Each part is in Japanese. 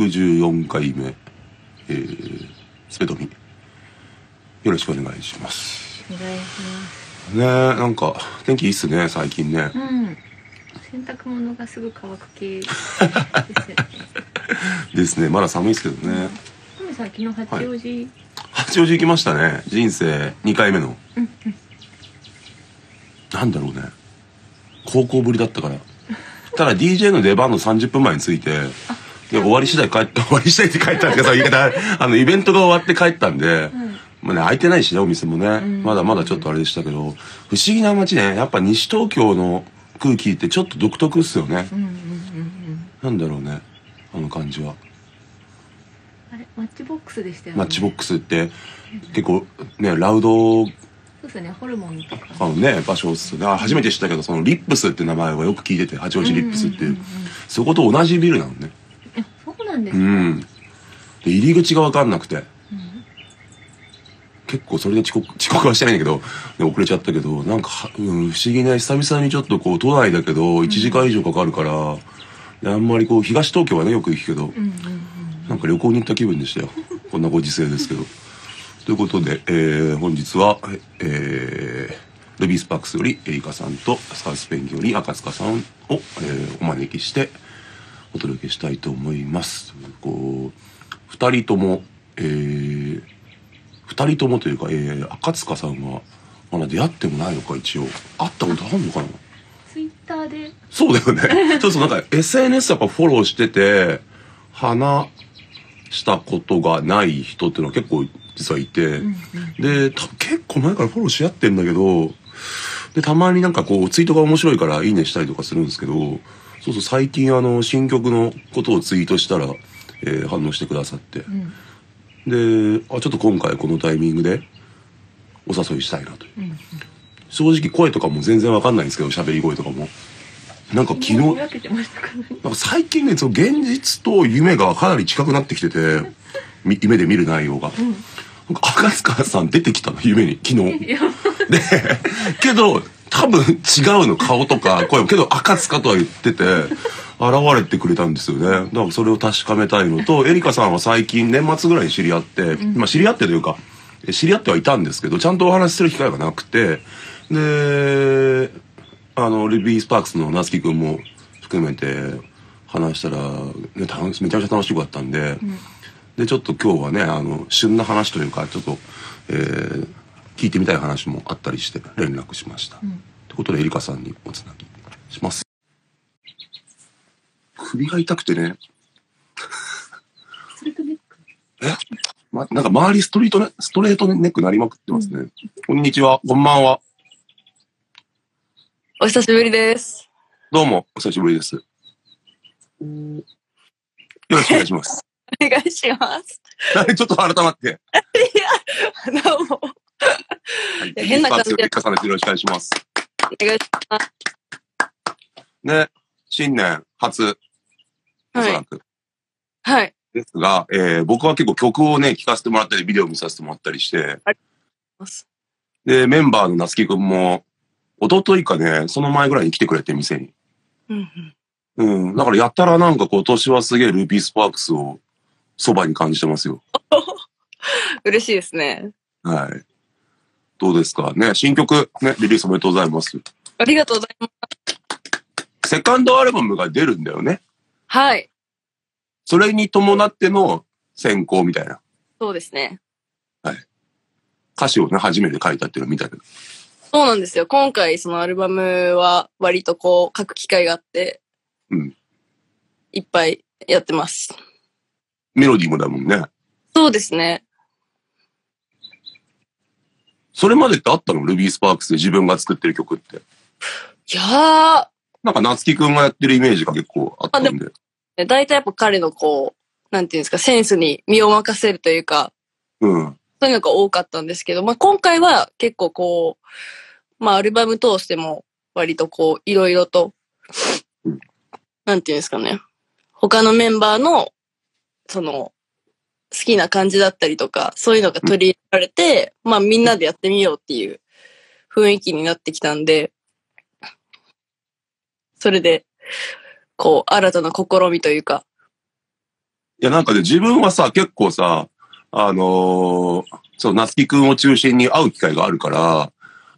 114回目、えー、スペドミ。よろしくお願いします。お願いします。ねえ、なんか、天気いいっすね、最近ね。うん。洗濯物がすぐ乾く系ですよね。まだ寒いですけどね。トミさん昨日八王子、八王子行きましたね。人生2回目の。うんうんなんだろうね。高校ぶりだったから。ただ DJ の出番の30分前に着いて、で終わり次第帰った、終わり次第って帰ったんですけど、言い方、あの、イベントが終わって帰ったんで、うんまあね、開いてないしね、お店もね。んまだまだちょっとあれでしたけど、不思議な街ね。やっぱ西東京の空気ってちょっと独特っすよね。うんうんうんうん。なんだろうね。あの感じは。あれマッチボックスでしたよね。マッチボックスって結構ね、ラウドそうですよね。ホルモンとか。あのね、場所っすよね。あ初めて知ったけど、そのリップスって名前はよく聞いてて、八王子リップスっていう。そこと同じビルなのね。んですか。うん。で、入り口がわかんなくて。うん結構それで遅刻、遅刻はしてないんだけど、ね遅れちゃったけど、なんかは、うん、不思議な、久々にちょっとこう、都内だけど、1時間以上かかるから、であんまりこう、東東京はね、よく行くけど、うんうんうんなんか旅行に行った気分でしたよ。こんなご時世ですけど。ということで、えー、本日は、えー、ルビースパークスよりエリカさんとサウスペンギより赤塚さんを、えー、お招きしてお届けしたいと思います。こう、二人とも、えー、二人ともというか、えー、赤塚さんはまだ出会ってもないのか、一応。会ったことあるのかな？ツイッターで。そうだよね。そうそう、なんか SNS やっぱフォローしてて、話したことがない人っていうのは結構実はいて、うんうんで、多分結構前からフォローし合ってんだけど、で、たまになんかこう、ツイートが面白いからいいねしたりとかするんですけど、そうそう、最近あの、新曲のことをツイートしたら、えー反応してくださって。うんで、あ、ちょっと今回このタイミングでお誘いしたいなという。うんうん。正直声とかも全然わかんないんですけど、喋り声とかも。なんか昨日。なんか最近ね、その現実と夢がかなり近くなってきてて、み夢で見る内容が。うん。なんか赤塚さん出てきたの、夢に、昨日。で、けど、多分違うの、顔とか 声も。けど赤塚とは言ってて、現れてくれたんですよね。だからそれを確かめたいのと、エリカさんは最近年末ぐらいに知り合って、まあ知り合ってというか、え知り合ってはいたんですけど、ちゃんとお話しする機会がなくて、で、あの、ルビースパークスの夏樹くんも含めて話したら、ね、めちゃめちゃ楽しかったんで、で、ちょっと今日はね、あの、旬な話というか、ちょっと、えー、聞いてみたい話もあったりして連絡しました。と、んいうことで、エリカさんにおつなぎします。首が痛くてね、ストレートネック？え？ま、なんか周りストリートね、ストレートネックなりまくってますね。こんにちは、こんばんは。お久しぶりです。どうも、お久しぶりです。よろしくお願いします。お願いします。ちょっと改まって。どうも。はい、や変な感じでエリカさんです。よろしくお願いします。お願いします。ね、新年初、おそはい。らく。はい。ですが、えー僕は結構曲をね、聴かせてもらったり、ビデオ見させてもらったりして、で、メンバーの夏樹くんも、一昨日かね、その前ぐらいに来てくれて、店に。うんうんうん。だからやったらなんか今年はすげえルビースパークスをそばに感じてますよ。嬉しいですね。はい。どうですか？ね、新曲、ね、リリースおめでとうございます。ありがとうございます。セカンドアルバムが出るんだよね。はい。それに伴っての選考みたいな。そうですね。歌詞をね、初めて書いたっていうのを見たけど。そうなんですよ。今回そのアルバムは割とこう書く機会があって、うん。いっぱいやってます。メロディーもだもんね。そうですね。それまでってあったの？ルビースパークスで自分が作ってる曲って。いやー、なんか夏樹くんがやってるイメージが結構あったんで。大体やっぱ彼のこう、なんていうんですか、センスに身を任せるというか、うん。そういうのが多かったんですけど、まあ、今回は結構こう、まあ、アルバム通しても割とこう、いろいろとうん、なんていうんですかね。他のメンバーの、その、好きな感じだったりとか、そういうのが取り入れられて、まあみんなでやってみようっていう雰囲気になってきたんで、それで、こう、新たな試みというか、いや、なんかね、自分はさ、結構さ、あのーそう、夏樹くんを中心に会う機会があるから、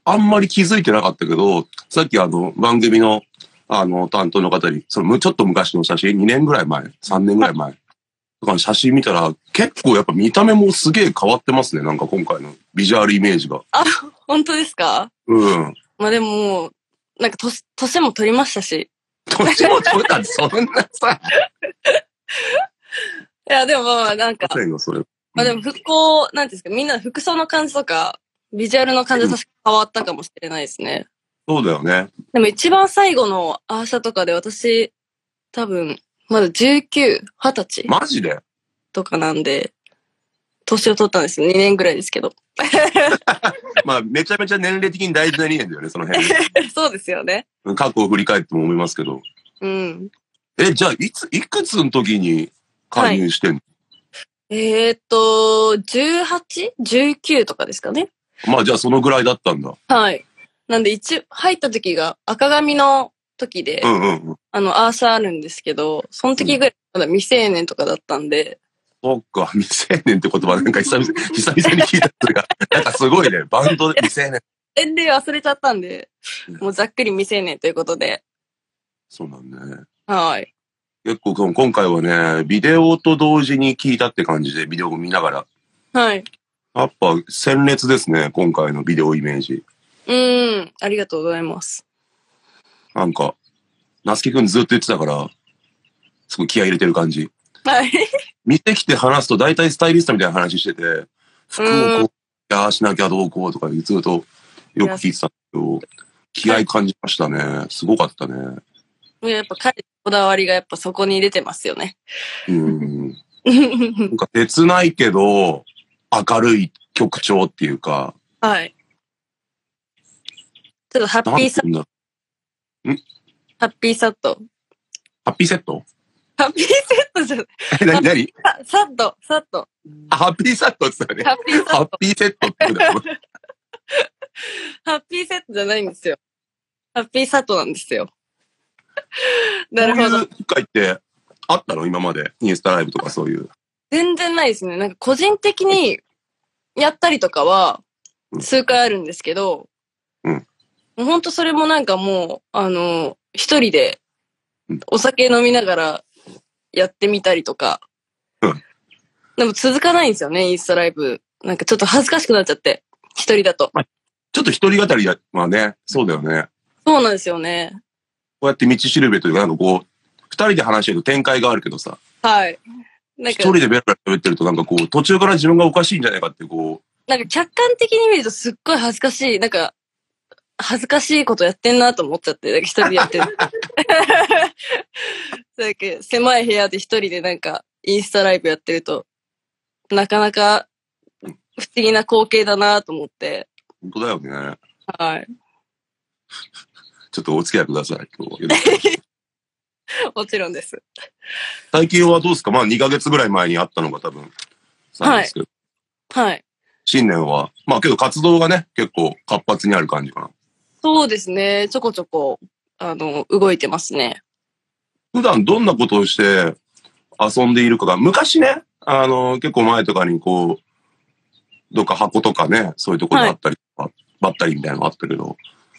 あんまり気づいてなかったけど、さっきあの、番組の、あの、担当の方に、その、ちょっと昔の写真、2年ぐらい前、3年ぐらい前、かの写真見たら、結構やっぱ見た目もすげえ変わってますね。なんか今回のビジュアルイメージが。本当ですか？うん。まあでもなんか年、年も取りましたし。年も取れたんで、そんなさ、いや、でもまあまあ、なんか、まあでも服装、なんですか、みんなの服装の感じとか、ビジュアルの感じは確か変わったかもしれないですね。そうだよね。でも一番最後のアーシャとかで私、多分、まだ19、20歳マジで？とかなんで、年を取ったんですよ。2年ぐらいですけど。まあ、めちゃめちゃ年齢的に大事な2年だよね、その辺。そうですよね。過去を振り返っても思いますけど。うん。え、じゃあ、いつ、いくつの時に加入してんの、えー、っと、18?19 とかですかね。まあ、じゃあそのぐらいだったんだ。はい。なんで一、入った時が赤髪の時で、うんうんうん。あの、アーシャあるんですけど、その時ぐらいまだ未成年とかだったんで、そっか、未成年って言葉なんか久々、久々に聞いたそれが、なんかすごいね、バンドで未成年。年齢忘れちゃったんでうん、もうざっくり未成年ということで、そうなんね。はい。結構今回はね、ビデオと同時に聞いたって感じで、ビデオを見ながら。はい。やっぱ鮮烈ですね、今回のビデオイメージ。うーん、ありがとうございます。なんか、なすきくんずっと言ってたから、すごい気合い入れてる感じ。はい。見てきて話すと大体スタイリストみたいな話してて、服をこう、いやーしなきゃどうこうとかずっとよく聞いてたけど、気合い感じましたね。すごかったね。やっぱ彼のこだわりがやっぱそこに出てますよね。うん。なんか切ないけど、明るい曲調っていうか、はい。ちょっとハッピーサなんていうんだハッピーサット。ハッピーセット？ハッピーセットじゃない。え、なになにあサット、サット。あハッピーサットって言ったよね。ハッピーサット。ハッピーセットってだよ。ハッピーセットじゃないんですよ。ハッピーサットなんですよ。なるほど。機会ってあったの？今まで。インスタライブとかそういう。全然ないですね。なんか個人的にやったりとかはうん数回あるんですけど、ほんとそれもなんかもう、あの、一人でうんお酒飲みながらやってみたりとか。うんでも続かないんですよね、インスタライブ。なんかちょっと恥ずかしくなっちゃって。一人だと。ちょっと一人語りや、まあね、そうだよね。そうなんですよね。こうやって道しるべというか、なんかこう、二人で話してると展開があるけどさ、はい。なんか一人、でベラベラ喋ってるとなんかこう、途中から自分がおかしいんじゃないかってこなんか客観的に見るとすっごい恥ずかしい。なんか、恥ずかしいことやってんなと思っちゃって、一人でやってる。なんか狭い部屋で一人でなんかインスタライブやってると、なかなか不思議な光景だなと思って。う、本当だよね。はい。ちょっとお付き合いください。今日は もちろんです。最近はどうですか？まあ2ヶ月ぐらい前にあったのが多分、なんですけど、はい。新年は、まあけど活動がね、結構活発にある感じかな。そうですね。ちょこちょこ、あの、動いてますね。普段どんなことをして遊んでいるかが、昔ね、あの、結構前とかにこう、どっか箱とかね、そういうところにあったりとか、ばったりみたいなのがあったけど、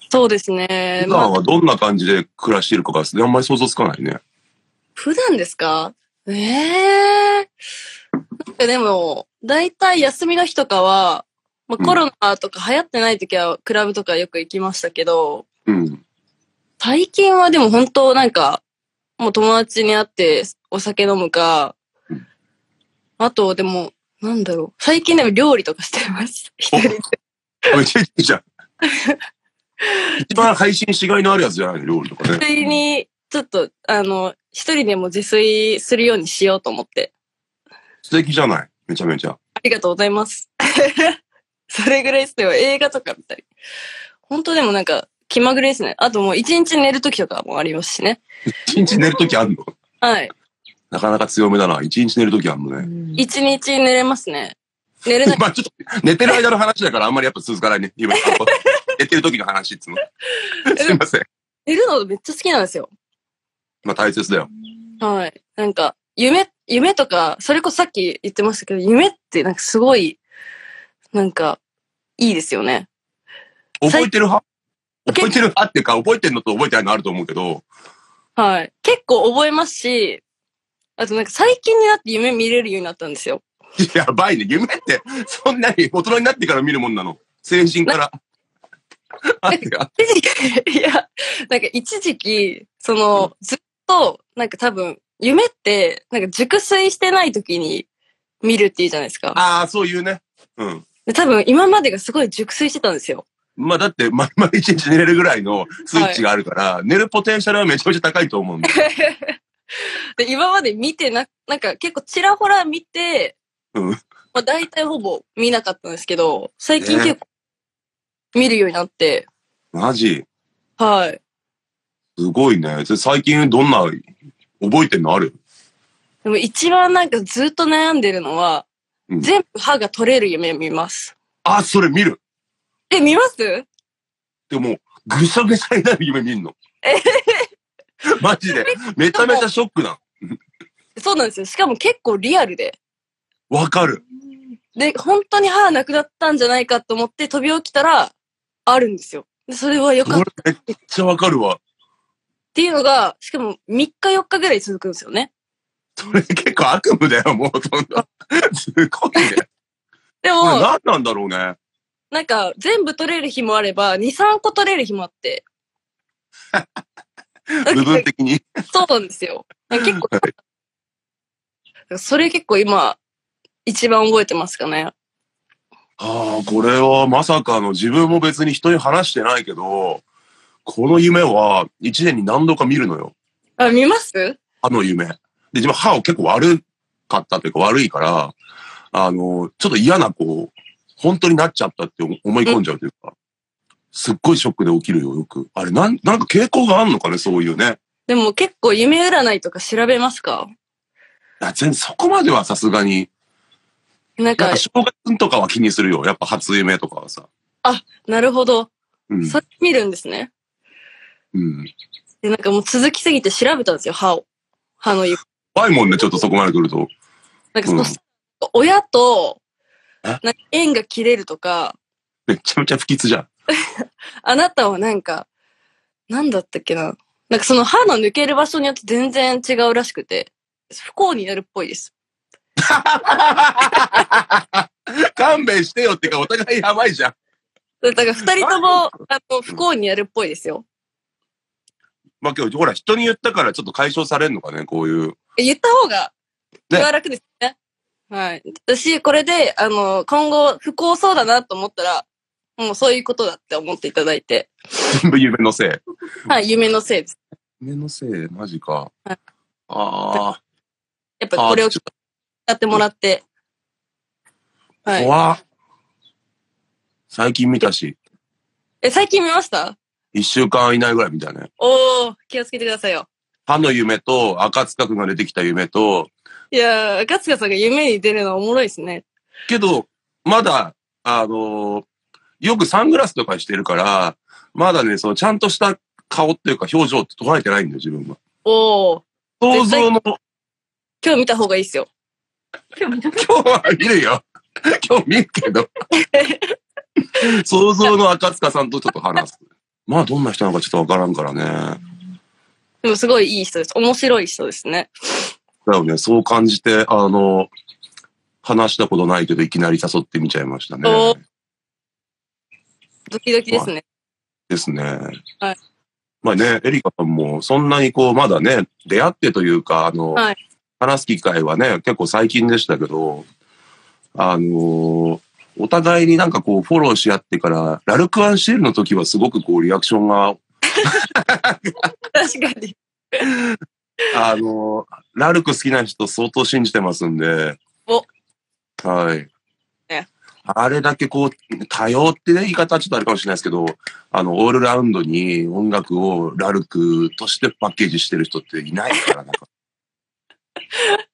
そうですね。普まあ段はどんな感じで暮らしているかが、あんまり想像つかないね。普段ですか？ええなんかでも、だいたい休みの日とかは、まあ、うんコロナとか流行ってない時はクラブとかよく行きましたけど、うん。最近はでも本当なんか、もう友達に会ってお酒飲むかうん、あとでも、なんだろう。最近でも料理とかしてます。一人で。めっちゃいいじゃん。一番配信しがいのあるやつじゃないの、料理とかね。一人に、ちょっと、あの、一人でも自炊するようにしようと思って。素敵じゃない？めちゃめちゃ。ありがとうございます。それぐらいですよ。映画とか見たり。本当でもなんか、気まぐれですね。あともう一日寝るときとかもありますしね。一日寝るときあんの？はい。なかなか強めだな。一日寝るときあんのね。一日寝れますね。寝れない。まあちょっと、寝てる間の話だからあんまりやっぱ続かないね。今、寝てる時の話っつうの。すいません。寝るのめっちゃ好きなんですよ。まあ大切だよ。はい。なんか、夢、夢とか、それこそさっき言ってましたけど、夢ってなんかすごい、なんか、いいですよね。覚えてる派？最覚えてる派っていうか、覚えてるのと覚えてないのあると思うけど、はい。結構覚えますし、あとなんか最近になって夢見れるようになったんですよ。やばいね。夢って、そんなに大人になってから見るもんなの？成人から。いや、なんか一時期、その、ずっと、なんか多分、夢って、なんか熟睡してない時に見るっていうじゃないですか。ああ、そういうね。うん。で多分今までがすごい熟睡してたんですよ。まあだって、ま、毎日寝れるぐらいのスイッチがあるから、寝るポテンシャルはめちゃめちゃ高いと思うんだよ。で、今まで見てな、なんか結構ちらほら見て、うんまあ大体ほぼ見なかったんですけど、最近ね結構見るようになって、マジ？はい。すごいね。最近どんな、覚えてんの？ある？でも一番なんかずっと悩んでるのは、うん全部歯が取れる夢見ます。あ、それ見る。え、見ます？でも、ぐしゃぐしゃになる夢見んの。マジで。めちゃめちゃショックな。そうなんですよ。しかも結構リアルで。わかる。で、本当に歯なくなったんじゃないかと思って飛び起きたら、あるんですよ。でそれは良かこっためっちゃわかるわ。ていうのが、しかも3日4日ぐらい続くんですよね。それ結構悪夢だよ、もうそんな。すごいね。でも、何なんだろうね。なんか全部取れる日もあれば、2、3個取れる日もあって。部分的に。そうなんですよ。結構、それ結構今、一番覚えてますかね。ああ、これはまさかの自分も別に人に話してないけど、この夢は一年に何度か見るのよ。あ、見ます？歯の夢。で、自分歯を結構悪かったというか悪いから、あの、ちょっと嫌なこう、本当になっちゃったって思い込んじゃうというか、すっごいショックで起きるよ、よく。あれ、なん、なんか傾向があんのかね、そういうね。でも結構夢占いとか調べますか？いや全然そこまではさすがに。なんかなんか、正月とかは気にするよ。やっぱ初夢とかはさ。なるほど。うん。それ見るんですね。うん。で、なんかもう続きすぎて調べたんですよ、歯を。歯の床。怖いもんね、ちょっとそこまで来ると。なんかその、うん親と、縁が切れるとか、めちゃめちゃ不吉じゃん。あなたはなんか、なんだったっけな。なんかその歯の抜ける場所によって全然違うらしくて、不幸になるっぽいです。勘弁してよってか、お互いやばいじゃん。だから二人とも、あの、不幸になるっぽいですよ。まあ今日、ほら、人に言ったからちょっと解消されんのかね、こういう。え言った方が、気は楽ですね。はい。私、これで、あの、今後、不幸そうだなと思ったら、もうそういうことだって思っていただいて、全 部夢のせい。はい、夢のせいです。夢のせい、マジか。はいああ。やっぱこれを使っってもらって、はい。と怖っ最近見たし、え、最近見ました？一週間以内ぐらい見たね。おー、気をつけてくださいよ。歯の夢と、赤塚くんが出てきた夢と、いやー、赤塚さんが夢に出るのはおもろいですね。けど、まだ、あのーよくサングラスとかしてるから、まだね、そのちゃんとした顔っていうか表情って捉えてないんだよ、自分は。おー、想像の、今日見た方がいいっすよ。今日見た今日は見るよ。今日見るけど。想像の赤塚さんとちょっと話す。まあ、どんな人なのかちょっとわからんからね。でもすごいいい人です。面白い人ですね。だよね、そう感じて、あの、話したことないけど、いきなり誘ってみちゃいましたね。おドキドキですね。ですね。はいまあね、エリカさんも、そんなにこう、まだね、出会ってというか、あの、はい話す機会はね、結構最近でしたけど、あのお互いになんかこう、フォローし合ってから、ラルクアンシールの時はすごくこう、リアクションが、確かに。あのラルク好きな人相当信じてますんで、おはいね。あれだけこう、多様ってね、言い方はちょっとあるかもしれないですけど、あの、オールラウンドに音楽をラルクとしてパッケージしてる人っていないから、なんか。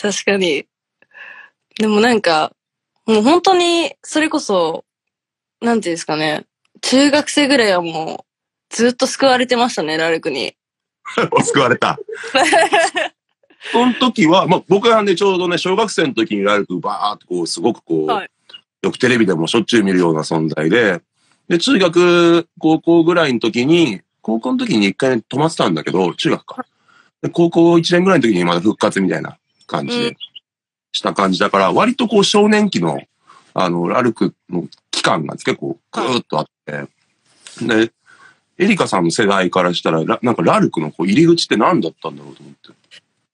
確かに。でもなんか、もう本当に、それこそ、なんていうんですかね。中学生ぐらいはもう、ずっと救われてましたね、ラルクに。救われた。その時は、まあ僕はね、ちょうどね、小学生の時にラルクバーってこう、すごくこう、はいよくテレビでもしょっちゅう見るような存在で、で、中学、高校ぐらいの時に、高校の時に一回止まってたんだけど、中学か。で高校1年ぐらいの時にまだ復活みたいな感じでうんした感じだから、割とこう少年期の、あの、ラルクの期間が結構ぐーっとあって、で、エリカさんの世代からしたら、ラなんかラルクのこう入り口って何だったんだろうと思って。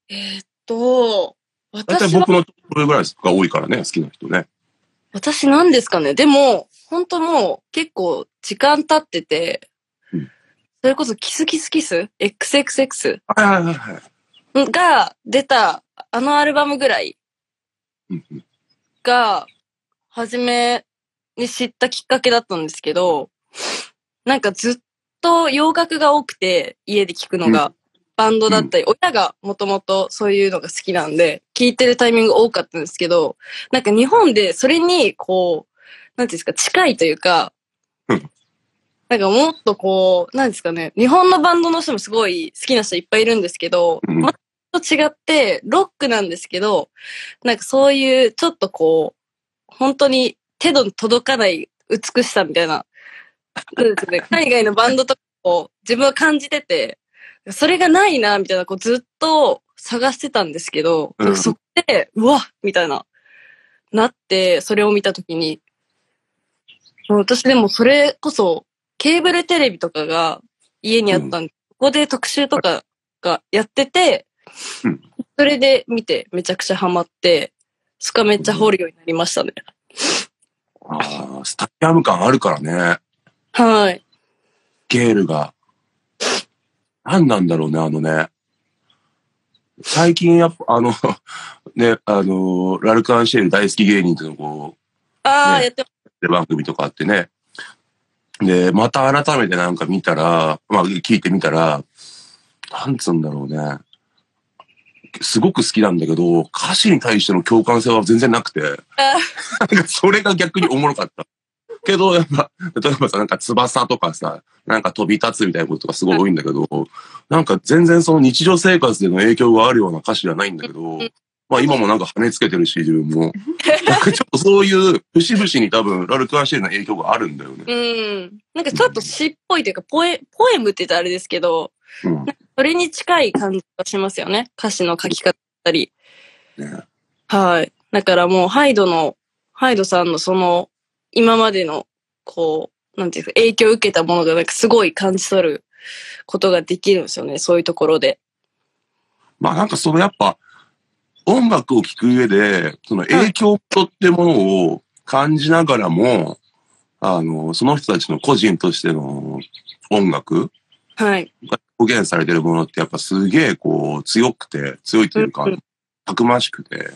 えーっと、大体私は僕のこれぐらいが多いからね、好きな人ね。私なんですかねでも、本当もう結構時間経ってて、うんそれこそキスキスキス ?XXX はいはいはいはい。が出たあのアルバムぐらいが初めに知ったきっかけだったんですけど、なんかずっと洋楽が多くて家で聴くのが。バンドだったり、親がもともとそういうのが好きなんで、聴いてるタイミング多かったんですけど、なんか日本でそれにこう、なんていうんですか、近いというかうん、なんかもっとこう、なんですかね、日本のバンドの人もすごい好きな人いっぱいいるんですけど、うん。まと違って、ロックなんですけど、なんかそういうちょっとこう、本当に手の届かない美しさみたいな、そうですね、海外のバンドとかを自分は感じてて、それがないな、みたいな、こうずっと探してたんですけど、うんそこで、うわみたいな、なって、それを見たときに、私でもそれこそ、ケーブルテレビとかが家にあったんで、ここで特集とかがやってて、うんそれで見てめちゃくちゃハマって、そこはめっちゃ掘るようになりましたね。ああ、スタジアム感あるからね。はい。ゲールが。何なんだろうね、あのね。最近やっぱ、あの、ね、あの、ラルク・アンシェル大好き芸人っていうのこああ、ねやってう、番組とかあってね。で、また改めてなんか見たら、まあ聞いてみたら、なんつうんだろうね。すごく好きなんだけど、歌詞に対しての共感性は全然なくて、それが逆におもろかった。けど、やっぱ、例えばさ、なんか翼とかさ、なんか飛び立つみたいなことがすごい多いんだけど、なんか全然その日常生活での影響があるような歌詞じゃないんだけど、まあ今もなんか跳ねつけてるし、自分も。なんかちょっとそういう、節々に多分、ラルク・アンシェルの影響があるんだよね。うん。なんかちょっと詩っぽいというか、ポエ、ポエムって言ったらあれですけど、うん。それに近い感じがしますよね。歌詞の書き方だったり。ねはい。だからもう、ハイドの、ハイドさんのその、今までの、こう、なんていうか、影響を受けたものがなんかすごい感じ取ることができるんですよね。そういうところで。まあなんかそのやっぱ、音楽を聴く上で、その影響とってものを感じながらも、あの、その人たちの個人としての音楽はい。が表現されてるものってやっぱすげえこう強くて、強いというかうんうん、たくましくて。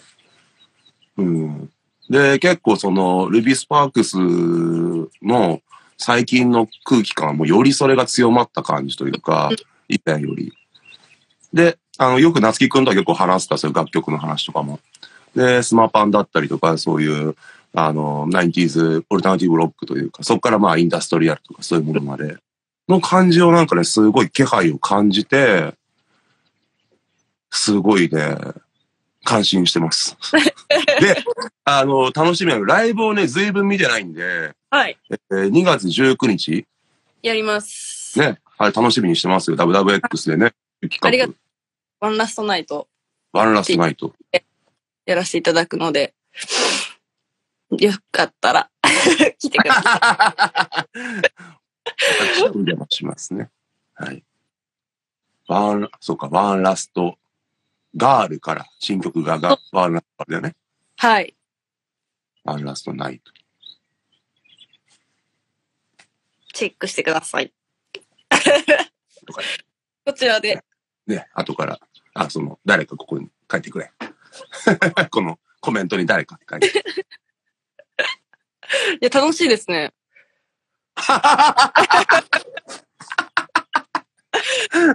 うん。で、結構その、ルビー・スパークスの最近の空気感はもうよりそれが強まった感じというかうん、以前より。で、あの、よく夏樹くんとは結構話した、そういう楽曲の話とかも。で、スマパンだったりとか、そういう、あの、90s、オルタナティブロックというか、そこからまあ、インダストリアルとかそういうものまで、の感じをなんかね、すごい気配を感じて、すごいね、感心してます。で、あの、楽しみなの、ライブをね、ずいぶん見てないんで、はい。えー2月19日、やります。ね、あれ楽しみにしてますよ、WWX でね、ありがとワンラストナイトワンラストナイト。やらせていただくので、よかったら、来てください。私 はお邪魔しますね。はい。ワン、そうか、ワンラスト、ガールから、新曲がが、ワンラストだよね。はい。ワンラストナイト。チェックしてください。こちらで。ね、後から、あ、その、誰かここに書いてくれ。このコメントに誰か書いて。いや、楽しいですね。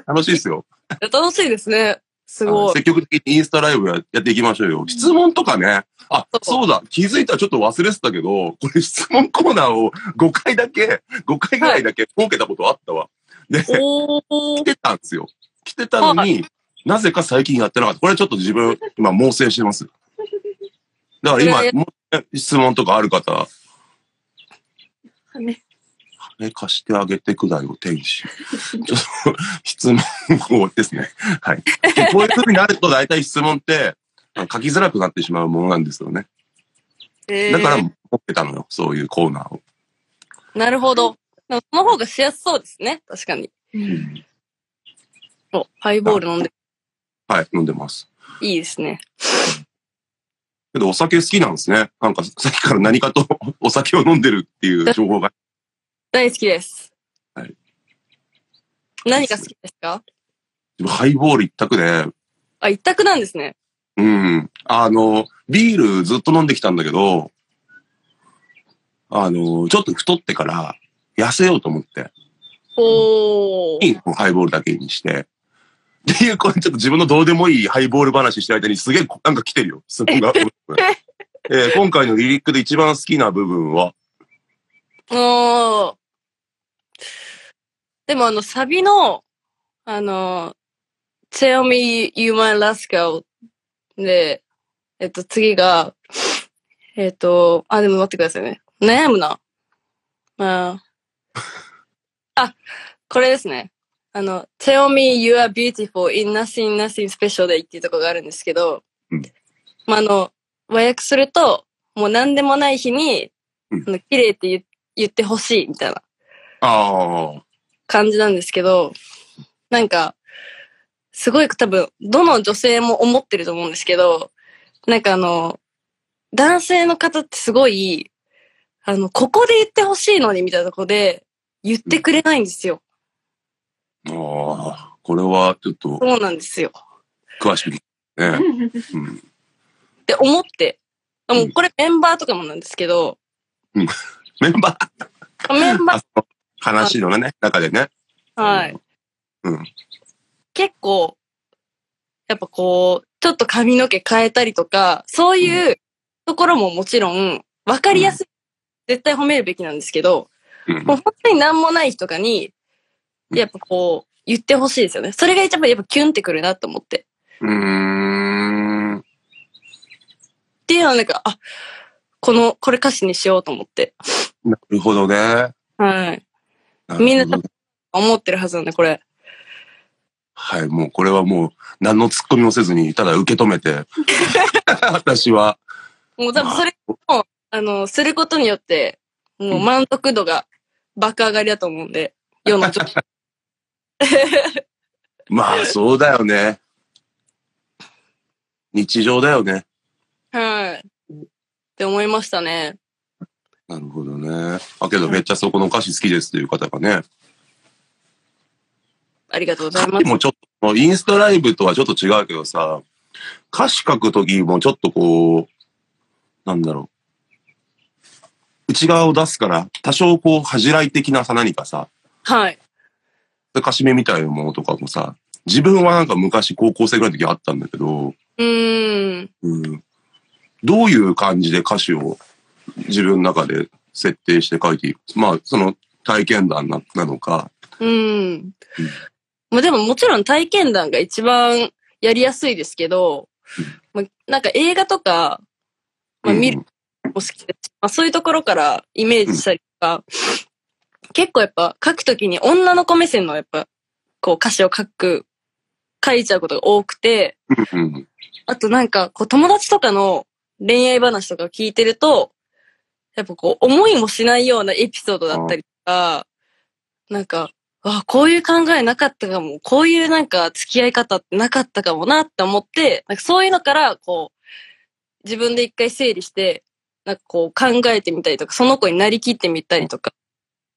楽しいですよ。楽しいですね。すごい。積極的にインスタライブややっていきましょうよ。質問とかね。あ、そうだ。気づいたらちょっと忘れてたけど、これ質問コーナーを5回だけ、5回ぐらいだけ設けたことあったわ。で、来。てたんですよ。来てたのに、なぜか最近やってなかった。これちょっと自分、今、猛省してます。だから今質問とかある方、ね、羽貸してあげてくだよ、天使。ちょっと、質問をですね。はい。こういう風になると大体質問って、書きづらくなってしまうものなんですよね。えーだから持ってたのよ、そういうコーナーを。なるほど。その方がしやすそうですね。確かに。うんお、ハイボール飲んではい、飲んでます。いいですね。けどお酒好きなんですね。なんかさっきから何かとお酒を飲んでるっていう情報が。大好きです。はい。何が好きですか？ハイボール一択で、あ、一択なんですね。うん。あの、ビールずっと飲んできたんだけど、あの、ちょっと太ってから痩せようと思って、おー。ハイボールだけにして。っていう、これちょっと自分のどうでもいいハイボール話してる間にすげえなんか来てるよ。質問が。えー今回のリリックで一番好きな部分は、おー。でもあの、サビの、あの、Tell me you my last girl で、えっと、次が、えっと、あ、でも待ってくださいね。悩むな。あーあ、これですね。あの、Tell me you are beautiful in nothing, nothing special day っていうところがあるんですけど、うんまあ、あの、和訳すると、もう何でもない日に、うんあの綺麗って言言ってほしいみたいなああ、感じなんですけど、なんか、すごい多分、どの女性も思ってると思うんですけど、なんかあの、男性の方ってすごい、あの、ここで言ってほしいのにみたいなとこで言ってくれないんですよ。ああ、これはちょっとそうなんですよ。詳しくね。うん。って思って。もううんこれメンバーとかもなんですけど、メンバー、メンバあその話のね、中でね。ー、はい。うん。結構、やっぱこう、ちょっと髪の毛変えたりとか、そういうところももちろん、わかりやすい。絶対褒めるべきなんですけど、うんもう本当に何もない日とかに、やっぱこう、言ってほしいですよね。それが一番やっぱキュンってくるなと思って。うーん。っていうのはなんか、あ、この、これ歌詞にしようと思って。なるほどね。はい。るみんな思ってるはずなんで、これ。はい、もうこれはもう何の突っ込みもせずに、ただ受け止めて、私は、もう多分それを、あの、することによって、もう満足度が爆上がりだと思うんで、世の女 まあそうだよね。日常だよね。はい。って思いましたね。なるほどね。あ、けどめっちゃそこの歌詞好きですっていう方がね。ありがとうございます。でもちょっと、インスタライブとはちょっと違うけどさ、歌詞書くときもちょっとこう、なんだろう。内側を出すから、多少こう、恥じらい的なさ、何かさ、はい。歌詞目みたいなものとかもさ、自分はなんか昔高校生ぐらいの時あったんだけど、うーん。うん、どういう感じで歌詞を自分の中で設定して書いていく。まあ、その体験談ななのか、うん。まあでももちろん体験談が一番やりやすいですけど、まあ、なんか映画とか、まあ、見るのも好きです。し、まあ、そういうところからイメージしたりとか、結構やっぱ書くときに女の子目線のやっぱこう歌詞を書く、書いちゃうことが多くて、うんうん。あとなんかこう友達とかの恋愛話とかを聞いてると、やっぱこう思いもしないようなエピソードだったりとか、なんか、あ、こういう考えなかったかも、こういうなんか付き合い方ってなかったかもなって思って、なんかそういうのからこう、自分で一回整理して、なんかこう考えてみたりとか、その子になりきってみたりとか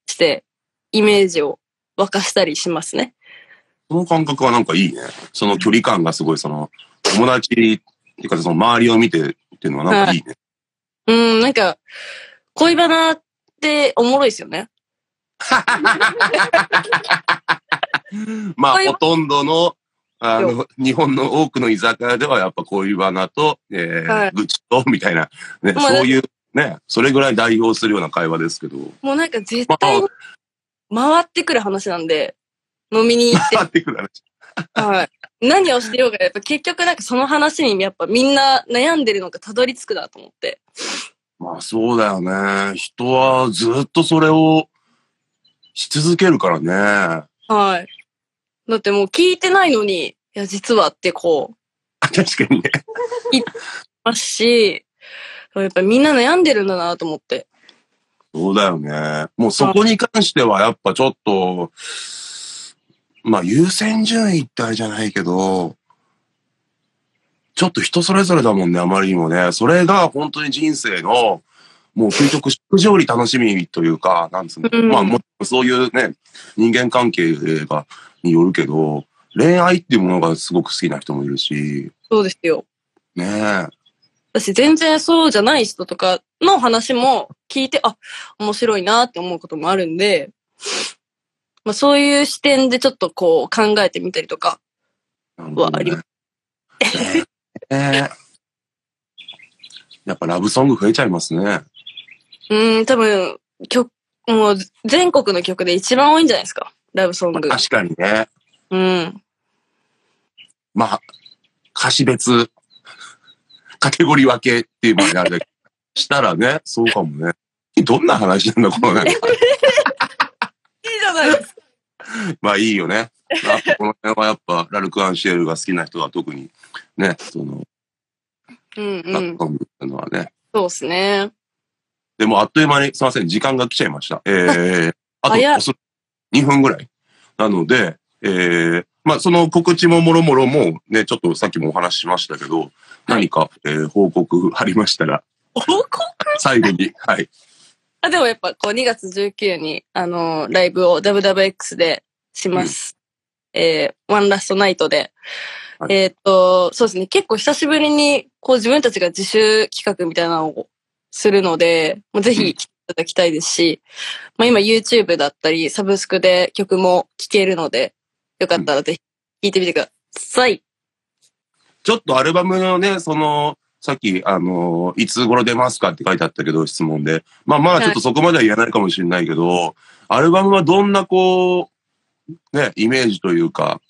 して、イメージを沸かしたりしますね。その感覚はなんかいいね。その距離感がすごい、その、友達っていうか、その周りを見てっていうのはなんかいいね。うん、なんか、恋バナっておもろいですよね。まあ、ほとんどの、あの、日本の多くの居酒屋ではやっぱ恋バナと、えーはい愚痴と、みたいな、ね、まあそういう、ね、それぐらい代表するような会話ですけど、もうなんか絶対に回ってくる話なんで、飲みに行って、回ってくる話。はい。何をしてようが、やっぱ結局なんかその話にやっぱみんな悩んでるのがたどり着くなと思って。まあそうだよね。人はずっとそれをし続けるからね。はい。だってもう聞いてないのに、いや、実はってこう、確かにね。ますし、やっぱみんな悩んでるんだなと思って。そうだよね。もうそこに関してはやっぱちょっと、まあ優先順位ってあれじゃないけど、ちょっと人それぞれだもんね、あまりにもね。それが本当に人生の、もう究極食事より楽しみというか、なんつうの。うんまあもそういうね、人間関係が、によるけど、恋愛っていうものがすごく好きな人もいるし、そうですよ。ねえ。私全然そうじゃない人とかの話も聞いて、あ、面白いなって思うこともあるんで、まあそういう視点でちょっとこう考えてみたりとかはありね。やっぱラブソング増えちゃいますね。うーん、多分、曲、もう全国の曲で一番多いんじゃないですか？ラブソング。確かにね。うん。まあ、歌詞別、カテゴリー分けっていうまであれだけどしたらね、そうかもね。どんな話なんだ、このなんか。いいじゃないですか。まあいいよね。やっぱこの辺はやっぱ、ラルク・アンシエルが好きな人は特に、ね、その、うんうん。ラップソングっていうのはね。そうですね。でもあっという間に、すいません、時間が来ちゃいました。えー、あと、2分ぐらい。なので、えー、まあその告知ももろもろもね、ちょっとさっきもお話ししましたけど、何か、えー報告ありましたら、報告？最後に、はい。あ、でもやっぱこう2月19に、あのーライブを WWX でします。えー、ワンラストナイトで。はいえーっと、そうですね。結構久しぶりに、こう自分たちが自主企画みたいなのをするので、もうぜひ来ていただきたいですし、まあ今 YouTube だったり、サブスクで曲も聴けるので、よかったらぜひ聴いてみてください。ちょっとアルバムのね、その、さっき、あのいつ頃出ますかって書いてあったけど、質問で。まあまあ、ちょっとそこまでは言えないかもしれないけど、アルバムはどんなこう、ね、イメージというか、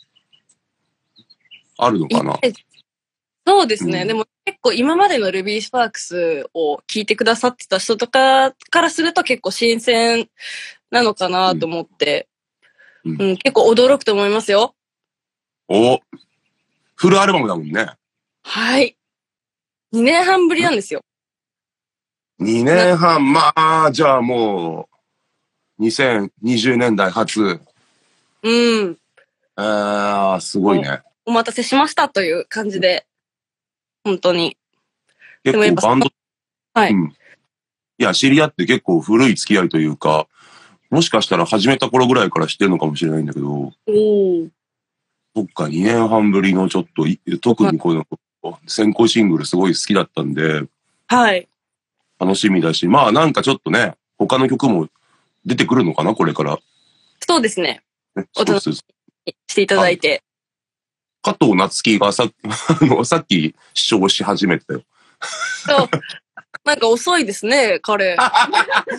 あるのかな？そうですね。うんでも結構今までのルビースパークスを聞いてくださってた人とかからすると結構新鮮なのかなと思って、ううんん結構驚くと思いますよ。おフルアルバムだもんね。はい。2年半ぶりなんですよ。2年半、まあ、じゃあもう、2020年代初。うん。あー、すごいね。お待たせしましたという感じで、本当に。結構バンド、はいうん。いや、知り合って結構古い付き合いというか、もしかしたら始めた頃ぐらいから知ってるのかもしれないんだけど、おお。そっか、2年半ぶりのちょっとい、特にこの先行シングルすごい好きだったんで、はい。楽しみだし、まあなんかちょっとね、他の曲も出てくるのかな、これから。そうですね。ね、お楽そうそうしていただいて。加藤夏樹がさ あのさっき視聴し始めてたよ。そう。なんか遅いですね、彼。まあ、こ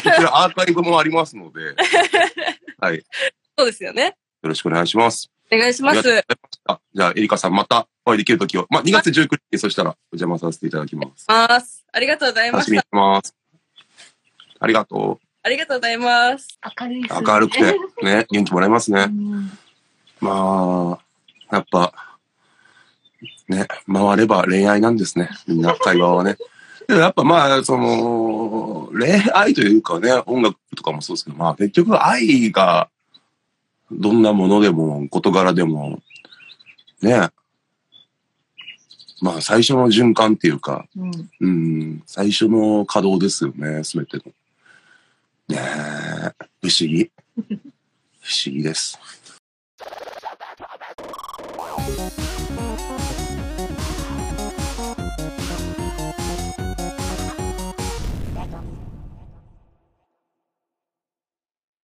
ちらアーカイブもありますので、はい。よそうですよね。ろしくお願いします。お願いします。いました。じゃあ、エリカさんまたお会いできるときを、まあ、2月19日、そしたらお邪魔させていただきます。ます。ありがとうございまし。楽しみにしたてます。ありがとありがとうございます。明るい。ね明るくて、ね、元気もらえますね。うんまあ、やっぱ、ね、回れば恋愛なんですね。みんな 会話はね。でもやっぱまあ、その、恋愛というかね、音楽とかもそうですけど、まあ結局愛が、どんなものでも、事柄でも、ね、まあ最初の循環っていうか、うんうん、最初の稼働ですよね、すべての。ねえ、不思議。不思議です。